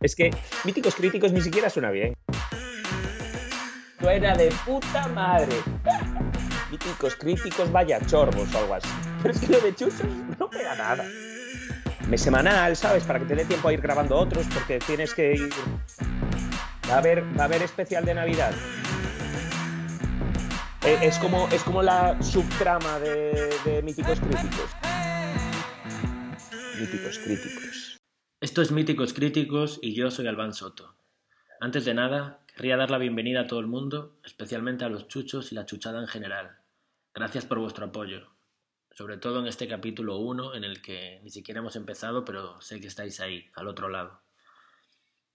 Es que míticos críticos ni siquiera suena bien. Suena de puta madre. Míticos críticos, vaya chorbos o algo así. Pero es que lo de chuchos no pega nada. Mes semanal, ¿sabes? Para que te dé tiempo a ir grabando otros, porque tienes que ir. Va a haber, va a haber especial de Navidad. Eh, Es como, es como la subtrama de, de míticos críticos. Míticos críticos. Esto es Míticos Críticos y yo soy Albán Soto. Antes de nada, querría dar la bienvenida a todo el mundo, especialmente a los chuchos y la chuchada en general. Gracias por vuestro apoyo, sobre todo en este capítulo 1 en el que ni siquiera hemos empezado, pero sé que estáis ahí, al otro lado.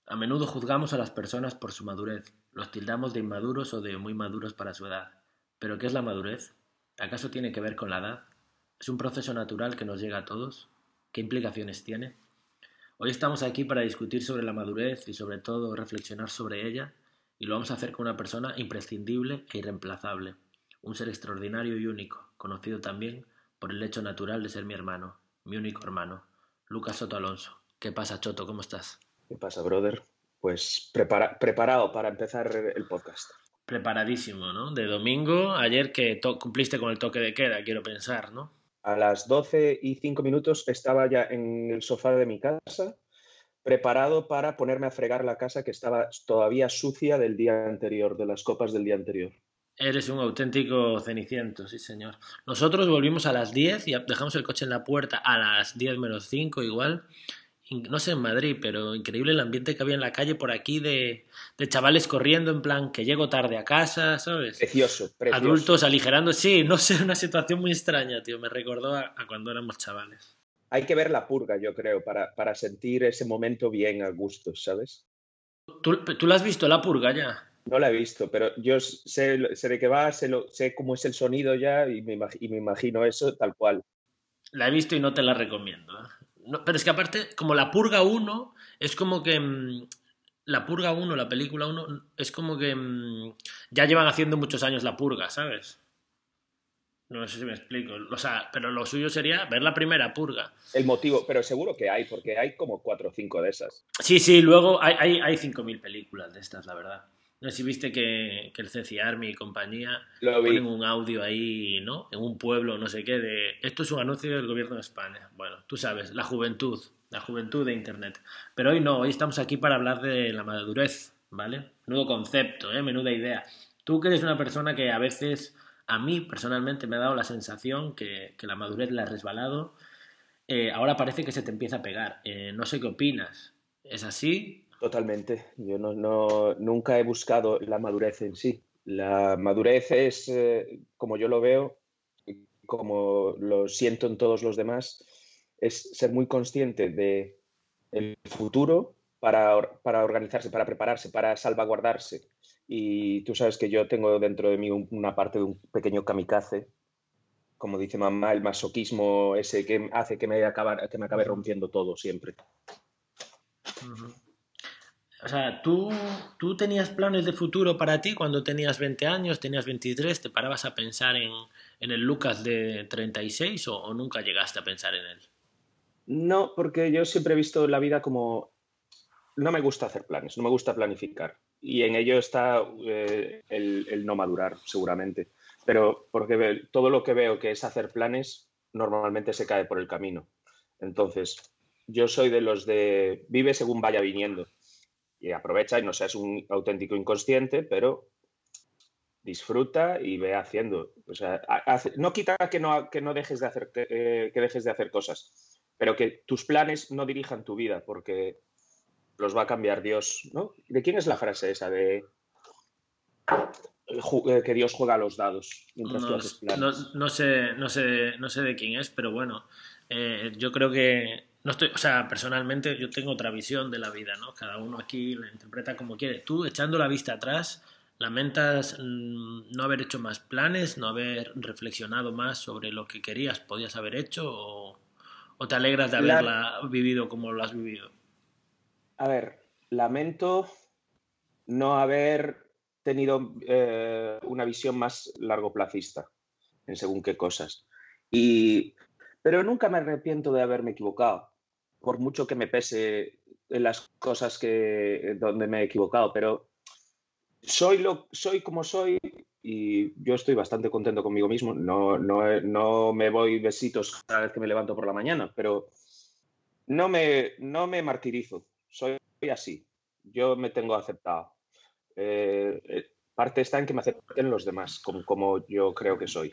A menudo juzgamos a las personas por su madurez, los tildamos de inmaduros o de muy maduros para su edad. ¿Pero qué es la madurez? ¿Acaso tiene que ver con la edad? ¿Es un proceso natural que nos llega a todos? ¿Qué implicaciones tiene? Hoy estamos aquí para discutir sobre la madurez y sobre todo reflexionar sobre ella y lo vamos a hacer con una persona imprescindible e irreemplazable, un ser extraordinario y único, conocido también por el hecho natural de ser mi hermano, mi único hermano, Lucas Soto Alonso. ¿Qué pasa, Choto? ¿Cómo estás? ¿Qué pasa, brother? Pues prepara- preparado para empezar el podcast. Preparadísimo, ¿no? De domingo, ayer que cumpliste con el toque de queda, quiero pensar, ¿no? A las 12 y 5 minutos estaba ya en el sofá de mi casa, preparado para ponerme a fregar la casa que estaba todavía sucia del día anterior, de las copas del día anterior. Eres un auténtico ceniciento, sí señor. Nosotros volvimos a las 10 y dejamos el coche en la puerta a las 10 menos 5 igual. No sé en Madrid, pero increíble el ambiente que había en la calle por aquí de, de chavales corriendo en plan que llego tarde a casa, ¿sabes? Precioso, precioso. Adultos aligerando, sí, no sé, una situación muy extraña, tío. Me recordó a, a cuando éramos chavales. Hay que ver la purga, yo creo, para, para sentir ese momento bien a gusto, ¿sabes? ¿Tú, tú la has visto, la purga ya? No la he visto, pero yo sé, sé de qué va, sé, lo- sé cómo es el sonido ya y me, y me imagino eso tal cual. La he visto y no te la recomiendo. ¿eh? No, pero es que aparte, como la Purga 1, es como que... mm, La Purga 1, la película 1, es como que mm, ya llevan haciendo muchos años la Purga, ¿sabes? No sé si me explico. O sea, pero lo suyo sería ver la primera Purga. El motivo, pero seguro que hay, porque hay como cuatro o cinco de esas. Sí, sí, luego hay, hay, hay 5.000 películas de estas, la verdad. No sé si viste que, que el CC Army y compañía ponen un audio ahí, ¿no? En un pueblo, no sé qué, de esto es un anuncio del gobierno de España. Bueno, tú sabes, la juventud, la juventud de Internet. Pero hoy no, hoy estamos aquí para hablar de la madurez, ¿vale? Menudo concepto, ¿eh? Menuda idea. Tú que eres una persona que a veces, a mí personalmente me ha dado la sensación que, que la madurez la ha resbalado, eh, ahora parece que se te empieza a pegar. Eh, no sé qué opinas. ¿Es así? Totalmente. Yo no, nunca he buscado la madurez en sí. La madurez es, eh, como yo lo veo, como lo siento en todos los demás, es ser muy consciente de futuro para, para organizarse, para prepararse, para salvaguardarse. Y tú sabes que yo tengo dentro de mí un- una parte de un pequeño kamikaze, como dice mamá, el masoquismo ese que hace que me, acabar- que me acabe rompiendo todo siempre. Ujú. O sea, ¿tú, ¿tú tenías planes de futuro para ti cuando tenías 20 años, tenías 23? ¿Te parabas a pensar en, en el Lucas de 36 o, o nunca llegaste a pensar en él? No, porque yo siempre he visto la vida como... No me gusta hacer planes, no me gusta planificar. Y en ello está eh, el, el no madurar, seguramente. Pero porque todo lo que veo que es hacer planes, normalmente se cae por el camino. Entonces, yo soy de los de vive según vaya viniendo. Y aprovecha y no seas un auténtico inconsciente, pero disfruta y ve haciendo. O sea, hace- no quita que no, que no dejes de hacer, que, eh, que dejes de hacer cosas, pero que tus planes no dirijan tu vida, porque los va a cambiar Dios, ¿no? ¿De quién es la frase esa de ju- eh, que Dios juega a los dados mientras tú No, haces planes? no- no sé, no, sé, no sé de quién es, pero bueno, eh, yo creo que no estoy, o sea, personalmente yo tengo otra visión de la vida, ¿no? Cada uno aquí la interpreta como quiere. Tú, echando la vista atrás, lamentas mm, no haber hecho más planes, no haber reflexionado más sobre lo que querías, podías haber hecho, o, o te alegras de La- haberla vivido como lo has vivido. A ver, lamento no haber tenido eh, una visión más largoplacista en según qué cosas. Y, pero nunca me arrepiento de haberme equivocado. Por mucho que me pese en las cosas que donde me he equivocado, pero soy lo soy como soy y yo estoy bastante contento conmigo mismo. No, no, no me voy besitos cada vez que me levanto por la mañana, pero no me, no me martirizo. Soy así. Yo me tengo aceptado. Eh, eh, parte está en que me acepten los demás, como, como yo creo que soy.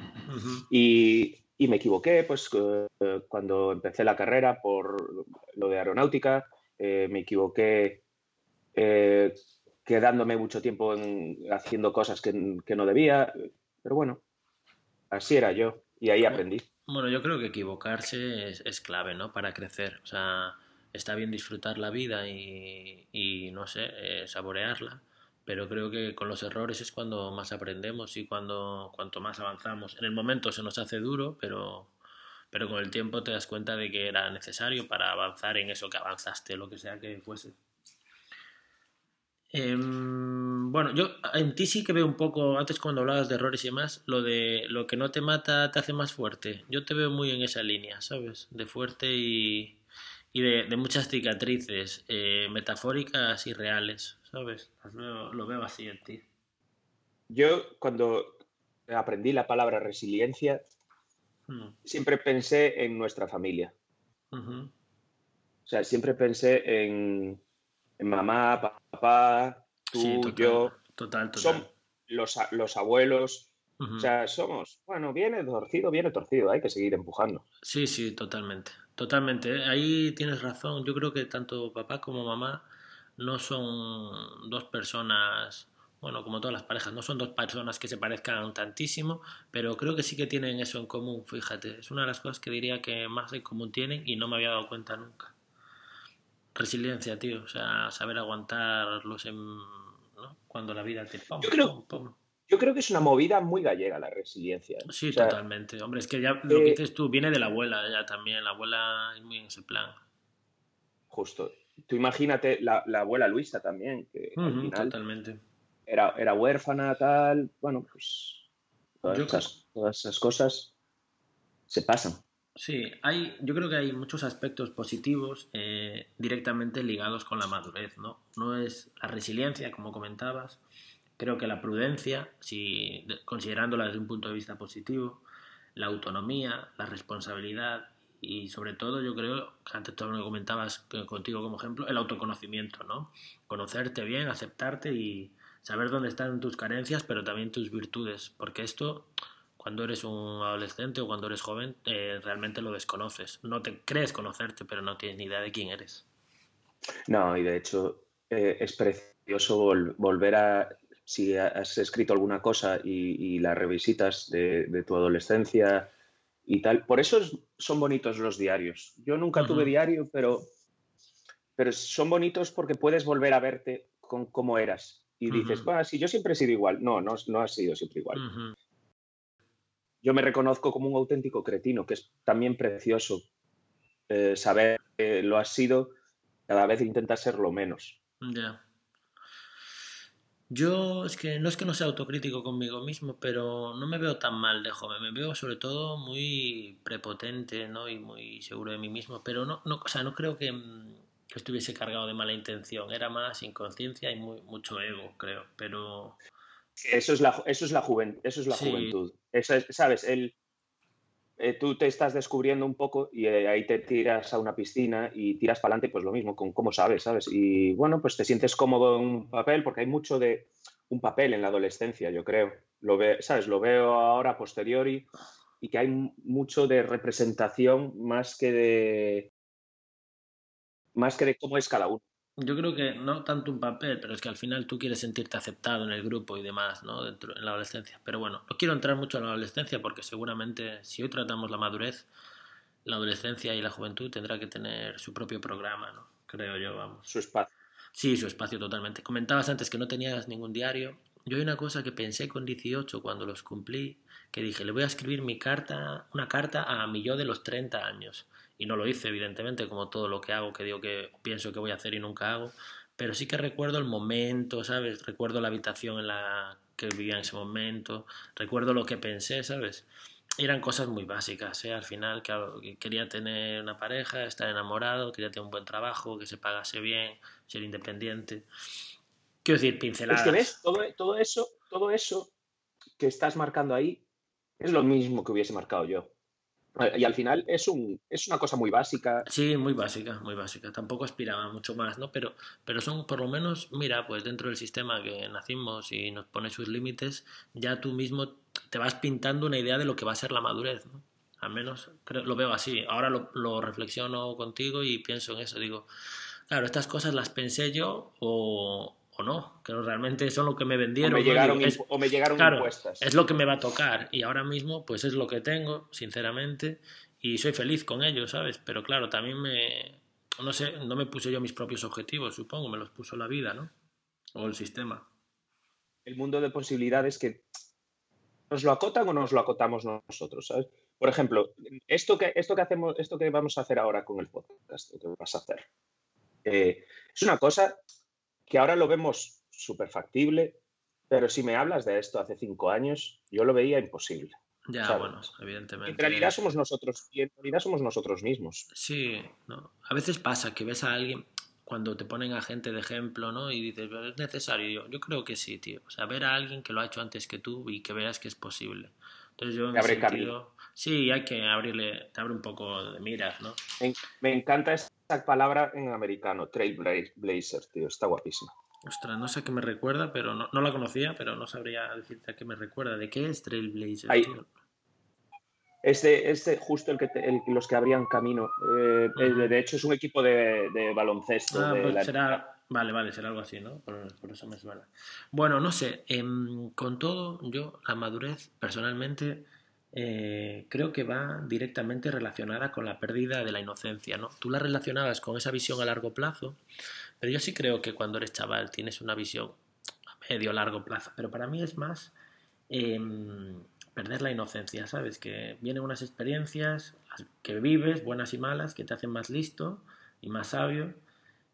y, y, me equivoqué, pues, eh, cuando empecé la carrera por lo de aeronáutica, me equivoqué quedándome mucho tiempo en, haciendo cosas que, no debía, pero bueno, así era yo y ahí aprendí. Bueno, yo creo que equivocarse es, clave, ¿no? Para crecer. O sea, está bien disfrutar la vida y, no sé, eh, saborearla, pero creo que con los errores es cuando más aprendemos y cuando cuanto más avanzamos. En el momento se nos hace duro, pero, pero con el tiempo te das cuenta de que era necesario para avanzar en eso que avanzaste, lo que sea que fuese. Em, bueno, yo en ti sí que veo un poco, antes cuando hablabas de errores y demás, lo de lo que no te mata te hace más fuerte. Yo te veo muy en esa línea, ¿sabes? De fuerte y, y de, muchas cicatrices eh, metafóricas y reales, ¿sabes? Lo veo, así en ti. Yo cuando aprendí la palabra resiliencia, hmm. siempre pensé en nuestra familia. O sea, siempre pensé en mamá, papá, tú, yo. Total, total. Son los, los abuelos. O sea, somos, bueno, viene torcido, viene torcido, hay que seguir empujando. Sí, sí, totalmente. Totalmente. Ahí tienes razón. Yo creo que tanto papá como mamá no son dos personas, bueno, como todas las parejas, no son dos personas que se parezcan tantísimo, pero creo que sí que tienen eso en común, fíjate. Es una de las cosas que diría que más en común tienen y no me había dado cuenta nunca resiliencia, tío. O sea, saber aguantarlos en, ¿no? cuando la vida te... yo, creo, yo creo que es una movida muy gallega la resiliencia. ¿eh? Sí, totalmente. Hombre, es que ya lo que eh, dices tú viene de la abuela ya también. La abuela es muy en ese plan. Justo. Tú imagínate la, la abuela Luisa también, que totalmente. Era, era huérfana, tal. Bueno, pues todas, todas esas cosas se pasan. Sí, hay, yo creo que hay muchos aspectos positivos eh, directamente ligados con la madurez, ¿no? No es la resiliencia, como comentabas, creo que la prudencia, si considerándola desde un punto de vista positivo, la autonomía, la responsabilidad y sobre todo yo creo, que antes tú me comentabas contigo como ejemplo, el autoconocimiento, ¿no? Conocerte bien, aceptarte y saber dónde están tus carencias, pero también tus virtudes, porque esto cuando eres un adolescente o cuando eres joven, eh, realmente lo desconoces. No te crees conocerte, pero no tienes ni idea de quién eres. No, y de hecho eh, es precioso volver a, si has escrito alguna cosa y, la revisitas de, tu adolescencia y tal. Por eso son bonitos los diarios. Yo nunca tuve diario, pero, pero son bonitos porque puedes volver a verte con cómo eras. Y dices, bueno, si yo siempre he sido igual. No, no, no has sido siempre igual yo me reconozco como un auténtico cretino, que es también precioso eh, saber que lo has sido, cada vez intenta serlo menos. Ya. Yo es que no es que no sea autocrítico conmigo mismo, pero no me veo tan mal de joven. Me veo sobre todo muy prepotente, ¿no? Y muy seguro de mí mismo. Pero no, no, o sea, no creo que, estuviese cargado de mala intención. Era más inconsciencia y muy, mucho ego, creo. Pero eso es la, eso es la, eso es la juventud. ¿Sabes? El, eh, tú te estás descubriendo un poco y eh, ahí te tiras a una piscina y tiras para adelante, pues lo mismo, con cómo sabes, ¿sabes? Y bueno, pues te sientes cómodo en un papel porque hay mucho de un papel en la adolescencia, yo creo. Lo ve, ¿sabes? Lo veo ahora posteriori y que hay mucho de representación más que de más que de cómo es cada uno. Yo creo que no tanto un papel, pero es que al final tú quieres sentirte aceptado en el grupo y demás, ¿no? Dentro, en la adolescencia. Pero bueno, no quiero entrar mucho en la adolescencia porque seguramente si hoy tratamos la madurez, la adolescencia y la juventud tendrá que tener su propio programa, ¿no? Creo yo, vamos. Su espacio. Sí, su espacio totalmente. Comentabas antes que no tenías ningún diario. Yo hay una cosa que pensé con 18 cuando los cumplí, que dije, le voy a escribir mi carta, una carta a mi yo de los 30 años y no lo hice, evidentemente, como todo lo que hago, que digo que pienso que voy a hacer y nunca hago, pero sí que recuerdo el momento, ¿sabes? Recuerdo la habitación en la que vivía en ese momento, recuerdo lo que pensé, ¿sabes? eran cosas muy básicas, ¿eh? Al final, claro, quería tener una pareja, estar enamorado, quería tener un buen trabajo, que se pagase bien, ser independiente. Quiero decir, pinceladas. Es que ves, todo, todo eso, todo eso que estás marcando ahí es lo mismo que hubiese marcado yo. Y al final es, un, es una cosa muy básica. Sí, muy básica, muy básica. Tampoco aspiraba mucho más, ¿no? Pero, pero son, por lo menos, mira, pues dentro del sistema que nacimos y nos pone sus límites, ya tú mismo te vas pintando una idea de lo que va a ser la madurez, ¿no? Al menos creo, lo veo así. Ahora lo, lo reflexiono contigo y pienso en eso. Digo, claro, estas cosas las pensé yo o, o no, que realmente son lo que me vendieron. O me llegaron, o me llegaron impuestas. Es lo que me va a tocar y ahora mismo pues es lo que tengo, sinceramente, y soy feliz con ello, ¿sabes? Pero claro, también me, no sé, no me puse yo mis propios objetivos, supongo, me los puso la vida, ¿no? O el sistema. El mundo de posibilidades que nos lo acotan o nos lo acotamos nosotros, ¿sabes? Por ejemplo, esto que, esto que hacemos, esto que vamos a hacer ahora con el podcast, lo que vas a hacer, eh, es una cosa que ahora lo vemos súper factible, pero si me hablas de esto hace cinco años, yo lo veía imposible. Ya, bueno, evidentemente. En realidad somos nosotros, y en realidad somos nosotros mismos. Sí, no. A veces pasa que ves a alguien cuando te ponen a gente de ejemplo, ¿no? Y dices, es necesario. Yo, creo que sí, tío. O sea, ver a alguien que lo ha hecho antes que tú y que veas que es posible. Entonces yo en abre sentido, sí, hay que abrirle, te abre un poco de miras, ¿no? Me, encanta esa palabra en americano, trailblazer, tío, está guapísima. Ostras, no sé a qué me recuerda, pero no, la conocía, pero no sabría decirte a qué me recuerda. ¿De qué es Trailblazer? tío? Es, de, justo el que los que abrían camino. Eh, de hecho, es un equipo de, baloncesto. Ah, pues será, Vale, vale, será algo así, ¿no? Por, eso me suena. Bueno, no sé, em, con todo, yo la madurez personalmente eh, creo que va directamente relacionada con la pérdida de la inocencia, ¿no? Tú la relacionabas con esa visión a largo plazo, pero yo sí creo que cuando eres chaval tienes una visión a medio largo plazo, pero para mí es más em, perder la inocencia, ¿sabes? Que vienen unas experiencias que vives, buenas y malas, que te hacen más listo y más sabio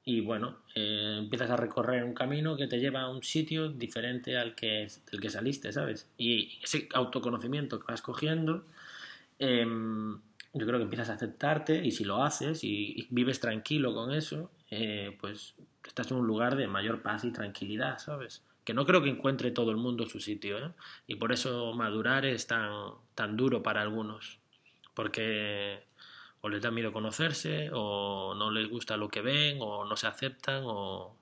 y bueno, eh, empiezas a recorrer un camino que te lleva a un sitio diferente al que, del que saliste, ¿sabes? Y ese autoconocimiento que vas cogiendo, em, yo creo que empiezas a aceptarte y si lo haces y, vives tranquilo con eso, eh, pues estás en un lugar de mayor paz y tranquilidad, ¿sabes? Que no creo que encuentre todo el mundo su sitio, ¿eh? Y por eso madurar es tan, tan duro para algunos, porque o les da miedo conocerse, o no les gusta lo que ven, o no se aceptan, o,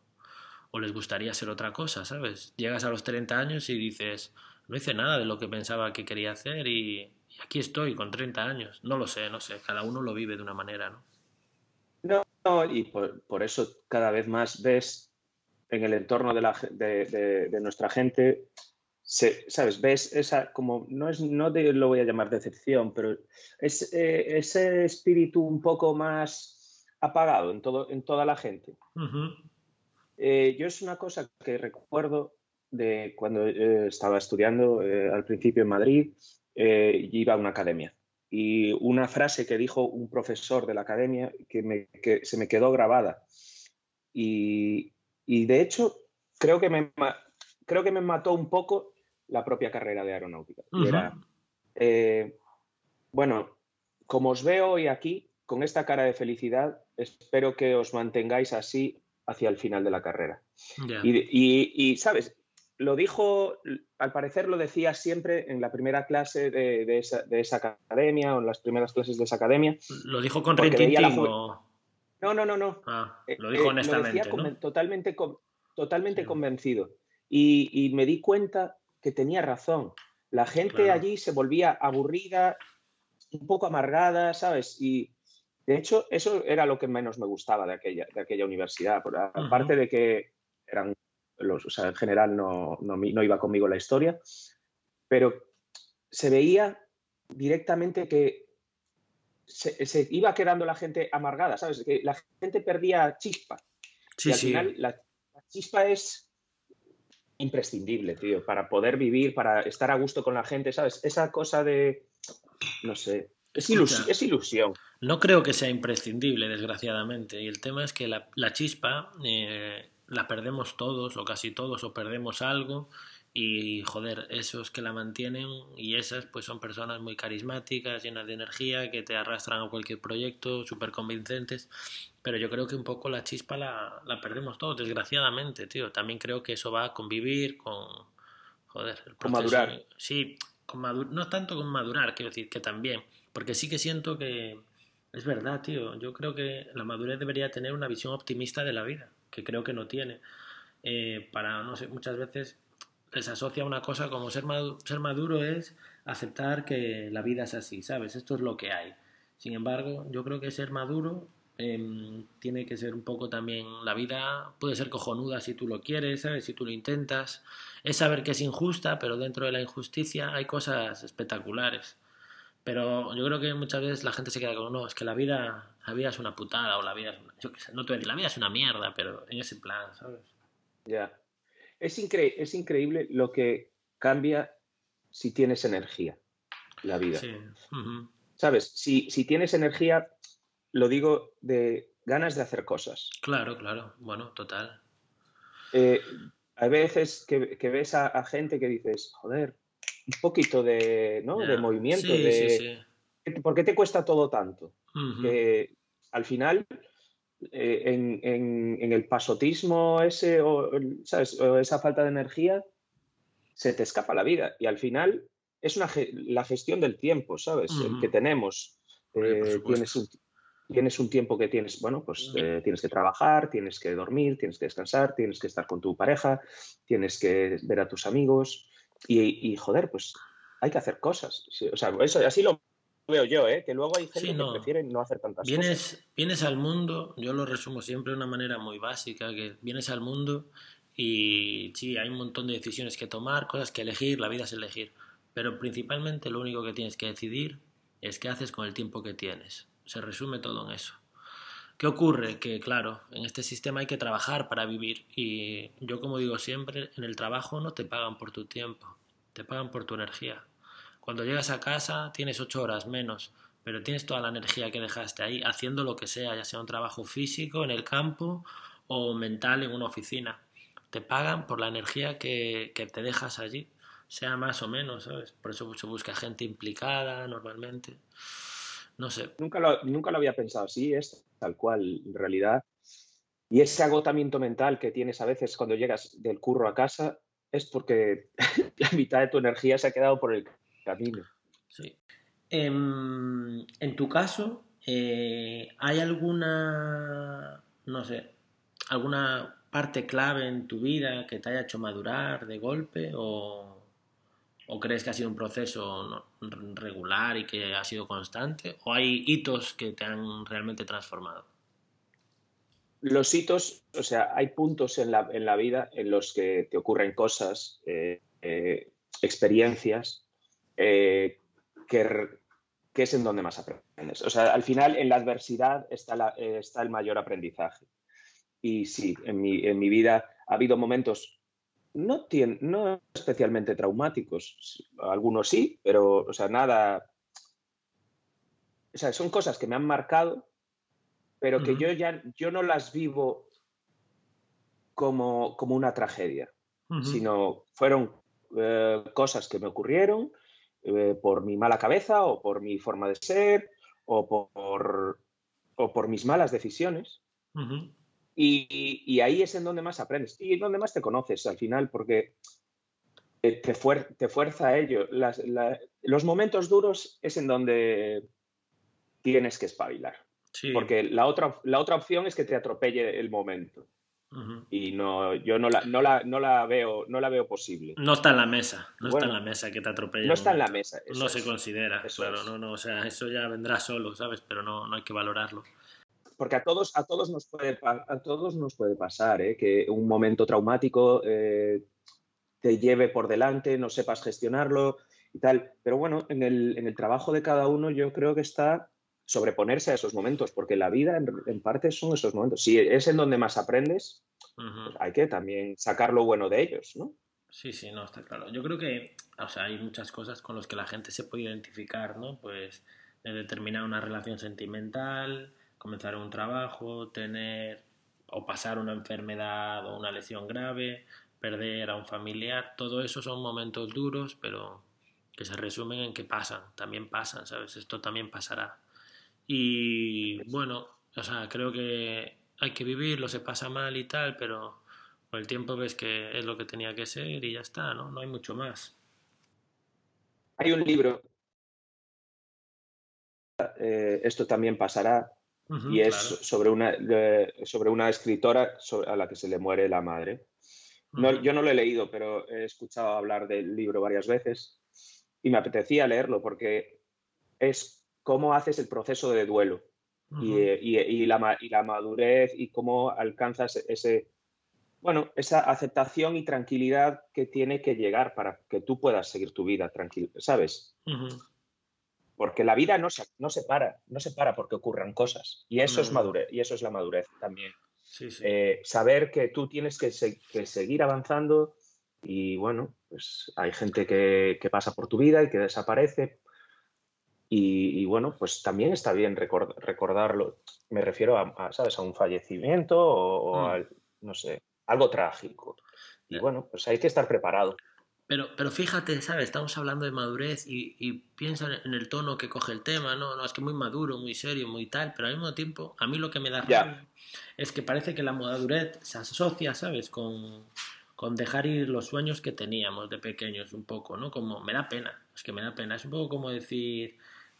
les gustaría ser otra cosa, ¿sabes? Llegas a los 30 años y dices, no hice nada de lo que pensaba que quería hacer y, aquí estoy con 30 años. No lo sé, no sé, cada uno lo vive de una manera, ¿no? No, y por, eso cada vez más ves en el entorno de, la, de, de nuestra gente ¿sabes? Ves esa, como, no, es, no lo voy a llamar decepción, pero es eh, ese espíritu un poco más apagado en, todo, en toda la gente. Eh, yo es una cosa que recuerdo de cuando eh, estaba estudiando al principio en Madrid, y iba a una academia. Y una frase que dijo un profesor de la academia que, me, que se me quedó grabada. Y, y de hecho, creo que me, creo que me mató un poco la propia carrera de aeronáutica. era, eh, bueno, como os veo hoy aquí, con esta cara de felicidad, espero que os mantengáis así hacia el final de la carrera. Y, ¿sabes? Lo dijo, al parecer lo decía siempre en la primera clase de, esa, academia o en las primeras clases de esa academia. ¿Lo dijo con rintintín o...? No, no, no, no. Ah, eh, lo dijo eh, honestamente, Totalmente, totalmente convencido. y, me di cuenta que tenía razón. La gente allí se volvía aburrida, un poco amargada, ¿sabes? Y de hecho, eso era lo que menos me gustaba de aquella, de aquella universidad. Aparte de que eran los, o sea, en general no, no, iba conmigo la historia, pero se veía directamente que se, iba quedando la gente amargada, ¿sabes? Que la gente perdía chispa. y al final la chispa es imprescindible, tío, para poder vivir, para estar a gusto con la gente, ¿sabes? Esa cosa de, no sé, es, ilusión. No creo que sea imprescindible, desgraciadamente. Y el tema es que la, chispa eh, la perdemos todos o casi todos o perdemos algo y joder, esos que la mantienen y esas pues son personas muy carismáticas, llenas de energía, que te arrastran a cualquier proyecto, súper convincentes, pero yo creo que un poco la chispa la, la, perdemos todos, desgraciadamente, tío. También creo que eso va a convivir con, joder, el con madurar. Sí, con madur no tanto con madurar, quiero decir, que también, porque sí que siento que es verdad, tío, yo creo que la madurez debería tener una visión optimista de la vida, que creo que no tiene. Eh, para, no sé, muchas veces les asocia una cosa como ser, maduro, ser maduro es aceptar que la vida es así, ¿sabes? Esto es lo que hay. Sin embargo, yo creo que ser maduro eh, tiene que ser un poco también la vida puede ser cojonuda si tú lo quieres, ¿sabes? Si tú lo intentas. Es saber que es injusta, pero dentro de la injusticia hay cosas espectaculares. Pero yo creo que muchas veces la gente se queda con, no, es que la vida, la vida es una putada o la vida es una, no te voy a decir, la vida es una mierda, pero en ese plan, ¿sabes? Ya. Es, es increíble lo que cambia si tienes energía, la vida. ¿Sabes? Si, si tienes energía, lo digo de ganas de hacer cosas. Claro, claro. Bueno, total. Eh, hay veces que, ves a, gente que dices, joder, un poquito de, ¿no? de movimiento. de, ¿Por qué te cuesta todo tanto? Que al final eh, en, el pasotismo ese o, esa falta de energía, se te escapa la vida. Y al final es una, la gestión del tiempo, ¿sabes? El que tenemos. Eh, tienes, un, tienes, un, tiempo que tienes, bueno, pues eh, tienes que trabajar, tienes que dormir, tienes que descansar, tienes que estar con tu pareja, tienes que ver a tus amigos. Y, joder, pues hay que hacer cosas. O sea, eso, así lo veo yo, ¿eh? que luego hay gente que prefiere no hacer tantas vienes, cosas. Vienes al mundo, yo lo resumo siempre de una manera muy básica, que vienes al mundo y sí, hay un montón de decisiones que tomar, cosas que elegir, la vida es elegir, pero principalmente lo único que tienes que decidir es qué haces con el tiempo que tienes. Se resume todo en eso. ¿Qué ocurre? Que claro, en este sistema hay que trabajar para vivir y yo como digo siempre, en el trabajo no te pagan por tu tiempo, te pagan por tu energía. Cuando llegas a casa tienes ocho horas menos, pero tienes toda la energía que dejaste ahí haciendo lo que sea, ya sea un trabajo físico en el campo o mental en una oficina. Te pagan por la energía que, te dejas allí, sea más o menos, ¿sabes? Por eso se busca gente implicada normalmente. No sé. Nunca lo, nunca lo había pensado así, es tal cual, en realidad. Y ese agotamiento mental que tienes a veces cuando llegas del curro a casa es porque la mitad de tu energía se ha quedado por el Sí. Em, en, tu caso, eh, ¿hay alguna, no sé, alguna parte clave en tu vida que te haya hecho madurar de golpe o, crees que ha sido un proceso regular y que ha sido constante? ¿O hay hitos que te han realmente transformado? Los hitos, o sea, hay puntos en la, en la vida en los que te ocurren cosas, eh, eh, experiencias eh, que, es en donde más aprendes. O sea, al final en la adversidad está, está el mayor aprendizaje. Y sí, en mi, en mi vida ha habido momentos no, no especialmente traumáticos, algunos sí, pero, o sea, nada. O sea, son cosas que me han marcado, pero que yo ya yo no las vivo como, como una tragedia, sino fueron eh, cosas que me ocurrieron, eh, por mi mala cabeza o por mi forma de ser o por, o por mis malas decisiones. y, ahí es en donde más aprendes y en donde más te conoces al final, porque te, te fuerza a ello. los momentos duros es en donde tienes que espabilar. Porque la otra, la otra opción es que te atropelle el momento. Y no, yo no la, no, la, no, la veo, no la veo posible. No está en la mesa, no está en la mesa que te atropelle. No está en la mesa. No se considera, claro, no, no, o sea, eso ya vendrá solo, ¿sabes? Pero no, no hay que valorarlo. Porque a todos, a todos, nos, puede, a todos nos puede pasar, ¿eh? que un momento traumático eh, te lleve por delante, no sepas gestionarlo y tal. Pero bueno, en el, en el trabajo de cada uno yo creo que está sobreponerse a esos momentos, porque la vida en, parte son esos momentos. Si es en donde más aprendes, pues hay que también sacar lo bueno de ellos, ¿no? Sí, sí, no, está claro. Yo creo que, o sea, hay muchas cosas con las que la gente se puede identificar, ¿no? Pues de determinar una relación sentimental, comenzar un trabajo, tener o pasar una enfermedad o una lesión grave, perder a un familiar, todo eso son momentos duros, pero que se resumen en que pasan, también pasan, ¿sabes? Esto también pasará. Y bueno, o sea, creo que hay que vivirlo, se pasa mal y tal, pero con el tiempo ves que es lo que tenía que ser y ya está, ¿no? No hay mucho más. Hay un libro, eh, esto también pasará, y es sobre, una, sobre una escritora a la que se le muere la madre. No, Yo no lo he leído, pero he escuchado hablar del libro varias veces y me apetecía leerlo porque es cómo haces el proceso de duelo y, la, y, la, madurez y cómo alcanzas ese, bueno, esa aceptación y tranquilidad que tiene que llegar para que tú puedas seguir tu vida tranquilo, ¿sabes? Porque la vida no se, no se para, no se para porque ocurran cosas. Y eso es madurez, y eso es la madurez también. Eh, saber que tú tienes que, seguir avanzando y bueno, pues hay gente que, pasa por tu vida y que desaparece. Y, bueno, pues también está bien recordarlo. Me refiero a, ¿sabes? A un fallecimiento o, mm. a, no sé, algo trágico. Y eh. bueno, pues hay que estar preparado. Pero, pero fíjate, ¿sabes? Estamos hablando de madurez y, y, piensa en el tono que coge el tema, ¿no? No, es que muy maduro, muy serio, muy tal, pero al mismo tiempo, a mí lo que me da es que parece que la madurez se asocia, ¿sabes? Con, con dejar ir los sueños que teníamos de pequeños, un poco, ¿no? Como, me da pena, es que me da pena, es un poco como decir,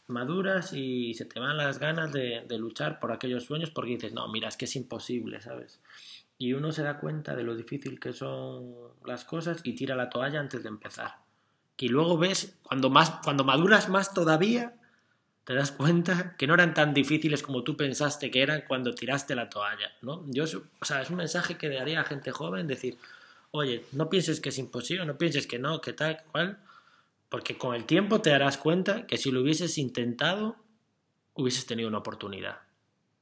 maduras y se te van las ganas de, luchar por aquellos sueños porque dices, no, mira, es que es imposible, ¿sabes? y uno se da cuenta de lo difícil que son las cosas y tira la toalla antes de empezar. Y luego ves, cuando, más, cuando maduras más todavía, te das cuenta que no eran tan difíciles como tú pensaste que eran cuando tiraste la toalla, ¿no? Yo, o sea, es un mensaje que daría a gente joven, decir, oye, no pienses que es imposible, no pienses que no, que tal, cual, porque con el tiempo te darás cuenta que si lo hubieses intentado, hubieses tenido una oportunidad,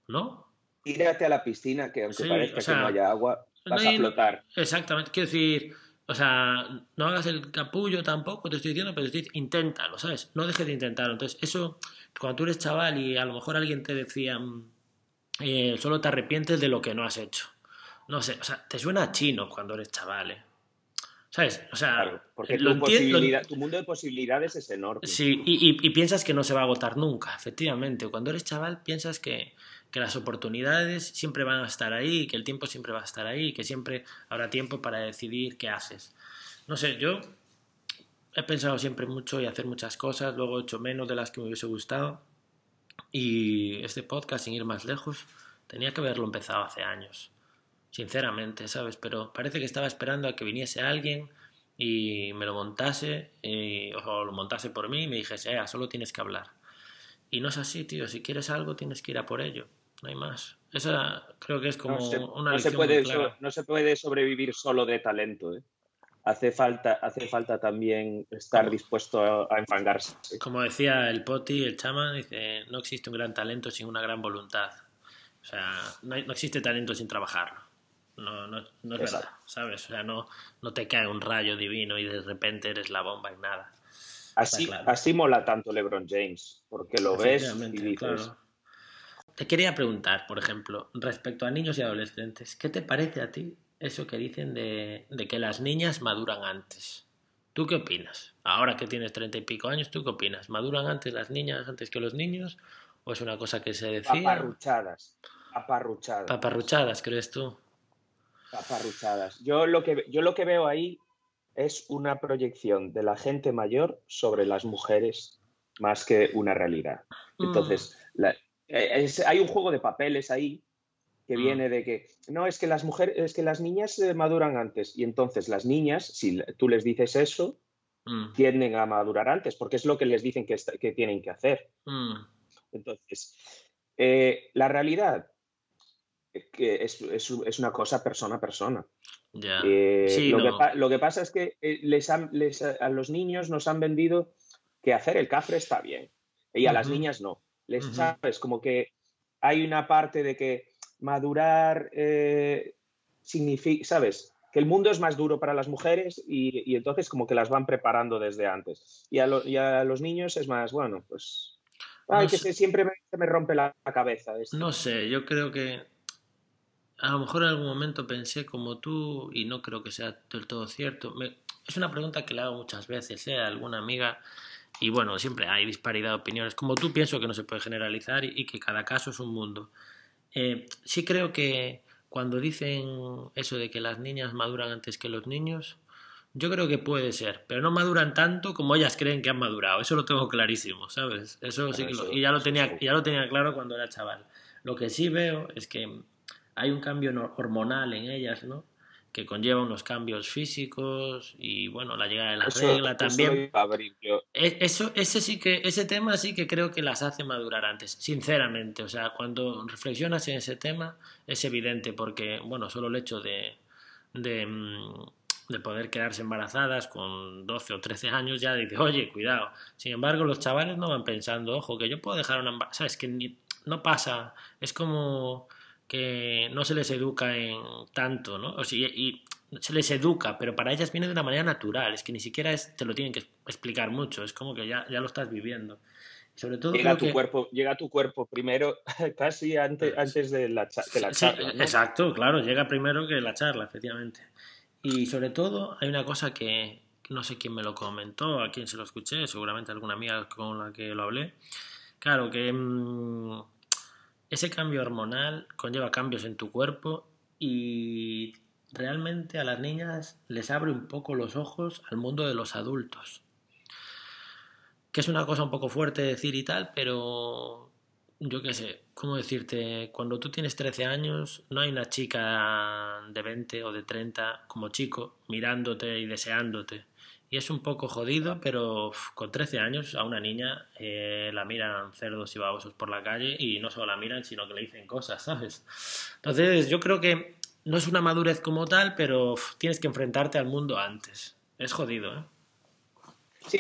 ¿no? tírate a la piscina, que aunque parezca que no haya agua, vas a flotar. Exactamente, quiero decir, o sea, no hagas el capullo tampoco, te estoy diciendo, pero te inténtalo, ¿sabes? No dejes de intentarlo. Entonces, eso, cuando tú eres chaval y a lo mejor alguien te decía, mm, eh, solo te arrepientes de lo que no has hecho. No sé, o sea, te suena chino cuando eres chaval, ¿eh? ¿Sabes? O sea, porque tu, mundo de posibilidades es enorme. Sí, y, y, piensas que no se va a agotar nunca, efectivamente. Cuando eres chaval piensas que, que las oportunidades siempre van a estar ahí, que el tiempo siempre va a estar ahí, que siempre habrá tiempo para decidir qué haces. No sé, yo he pensado siempre mucho y hacer muchas cosas, luego he hecho menos de las que me hubiese gustado. Y este podcast, sin ir más lejos, tenía que haberlo empezado hace años. Sinceramente, ¿sabes? Pero parece que estaba esperando a que viniese alguien y me lo montase, o lo montase por mí y me dijese, eh, solo tienes que hablar. Y no es así, tío. Si quieres algo, tienes que ir a por ello. No hay más. Esa creo que es como una no se puede No se puede sobrevivir solo de talento. ¿eh? Hace, falta, hace falta también estar dispuesto a, enfangarse. Como decía el Poti, el chama, dice, no existe un gran talento sin una gran voluntad. O sea, no, existe talento sin trabajar. No, no, no es verdad, ¿sabes? O sea, no, no te cae un rayo divino y de repente eres la bomba y nada. Así, así mola tanto LeBron James, porque lo ves y dices... Te quería preguntar, por ejemplo, respecto a niños y adolescentes, ¿qué te parece a ti eso que dicen de, que las niñas maduran antes? ¿Tú qué opinas? Ahora que tienes treinta y pico años, ¿tú qué opinas? ¿Maduran antes las niñas antes que los niños? ¿O es una cosa que se decía? Aparruchadas. Aparruchadas. Paparruchadas, ¿crees tú? Yo lo que, yo lo que veo ahí es una proyección de la gente mayor sobre las mujeres más que una realidad. Mm. Entonces, eh, hay un juego de papeles ahí que mm. viene de que no es que las mujeres, es que las niñas eh, maduran antes y entonces las niñas, si tú les dices eso, mm. tienden a madurar antes porque es lo que les dicen que, que tienen que hacer. Entonces, eh, la realidad que es, es, una cosa persona a persona. Eh, lo, que pasa es que eh, les a los niños nos han vendido que hacer el cafre está bien y a las niñas no. Les sabes como que hay una parte de que madurar eh, significa, ¿sabes? Que el mundo es más duro para las mujeres y, entonces como que las van preparando desde antes. Y a, los niños es más, bueno, pues... Ay, que siempre me, rompe la cabeza. No sé, yo creo que a lo mejor en algún momento pensé como tú y no creo que sea del todo cierto. es una pregunta que le hago muchas veces ¿eh? a alguna amiga y bueno, siempre hay disparidad de opiniones. Como tú pienso que no se puede generalizar y, que cada caso es un mundo. Eh, sí creo que cuando dicen eso de que las niñas maduran antes que los niños, yo creo que puede ser, pero no maduran tanto como ellas creen que han madurado. Eso lo tengo clarísimo, ¿sabes? Eso sí que y ya lo tenía, ya lo tenía claro cuando era chaval. Lo que sí veo es que hay un cambio hormonal en ellas, ¿no? Que conlleva unos cambios físicos y bueno, la llegada de la regla también. E, eso, ese sí que, ese tema sí que creo que las hace madurar antes, sinceramente. O sea, cuando reflexionas en ese tema, es evidente, porque, bueno, solo el hecho de, de, mm, de poder quedarse embarazadas con 12 o 13 años ya dice, oye, cuidado. Sin embargo, los chavales no van pensando, ojo, que yo puedo dejar una embarazada. Es que no pasa. Es como que no se les educa en tanto, ¿no? O sea, y se les educa, pero para ellas viene de una manera natural, es que ni siquiera te lo tienen que explicar mucho, es como que ya, ya lo estás viviendo. sobre todo llega, tu cuerpo, llega a tu cuerpo primero, casi antes, antes de la, la charla. Exacto, claro, llega primero que la charla, efectivamente. Y sobre todo hay una cosa que no sé quién me lo comentó, a quién se lo escuché, seguramente alguna amiga con la que lo hablé. Claro que... Mm, ese cambio hormonal conlleva cambios en tu cuerpo y realmente a las niñas les abre un poco los ojos al mundo de los adultos. Que es una cosa un poco fuerte decir y tal, pero yo qué sé, ¿cómo decirte? Cuando tú tienes 13 años, no hay una chica de 20 o de 30 como chico mirándote y deseándote. Y es un poco jodido, pero con 13 años a una niña eh, la miran cerdos y babosos por la calle y no solo la miran, sino que le dicen cosas, ¿sabes? Entonces yo creo que no es una madurez como tal, pero tienes que enfrentarte al mundo antes. Es jodido, ¿eh? Sí,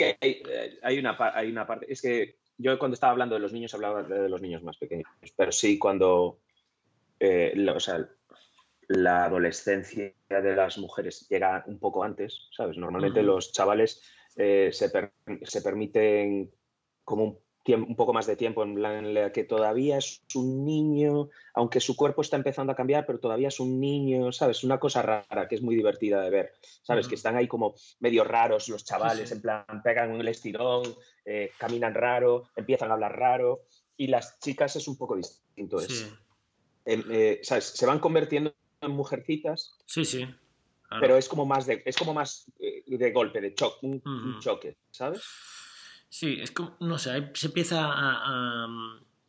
hay, una, hay una parte. Es que yo cuando estaba hablando de los niños hablaba de los niños más pequeños, pero sí cuando. Eh, o sea, la adolescencia de las mujeres llega un poco antes, ¿sabes? Normalmente los chavales eh, se, se, permiten como un, un, poco más de tiempo en la que todavía es un niño, aunque su cuerpo está empezando a cambiar, pero todavía es un niño, ¿sabes? Una cosa rara que es muy divertida de ver, ¿sabes? Que están ahí como medio raros los chavales, en plan, pegan el estirón, eh, caminan raro, empiezan a hablar raro, y las chicas es un poco distinto. Es, em, eh, ¿sabes? Se van convirtiendo mujercitas. Sí, sí. Pero es como más de, es como más eh, de golpe, de un, choque, ¿sabes? Sí, es como, no sé, se empieza a,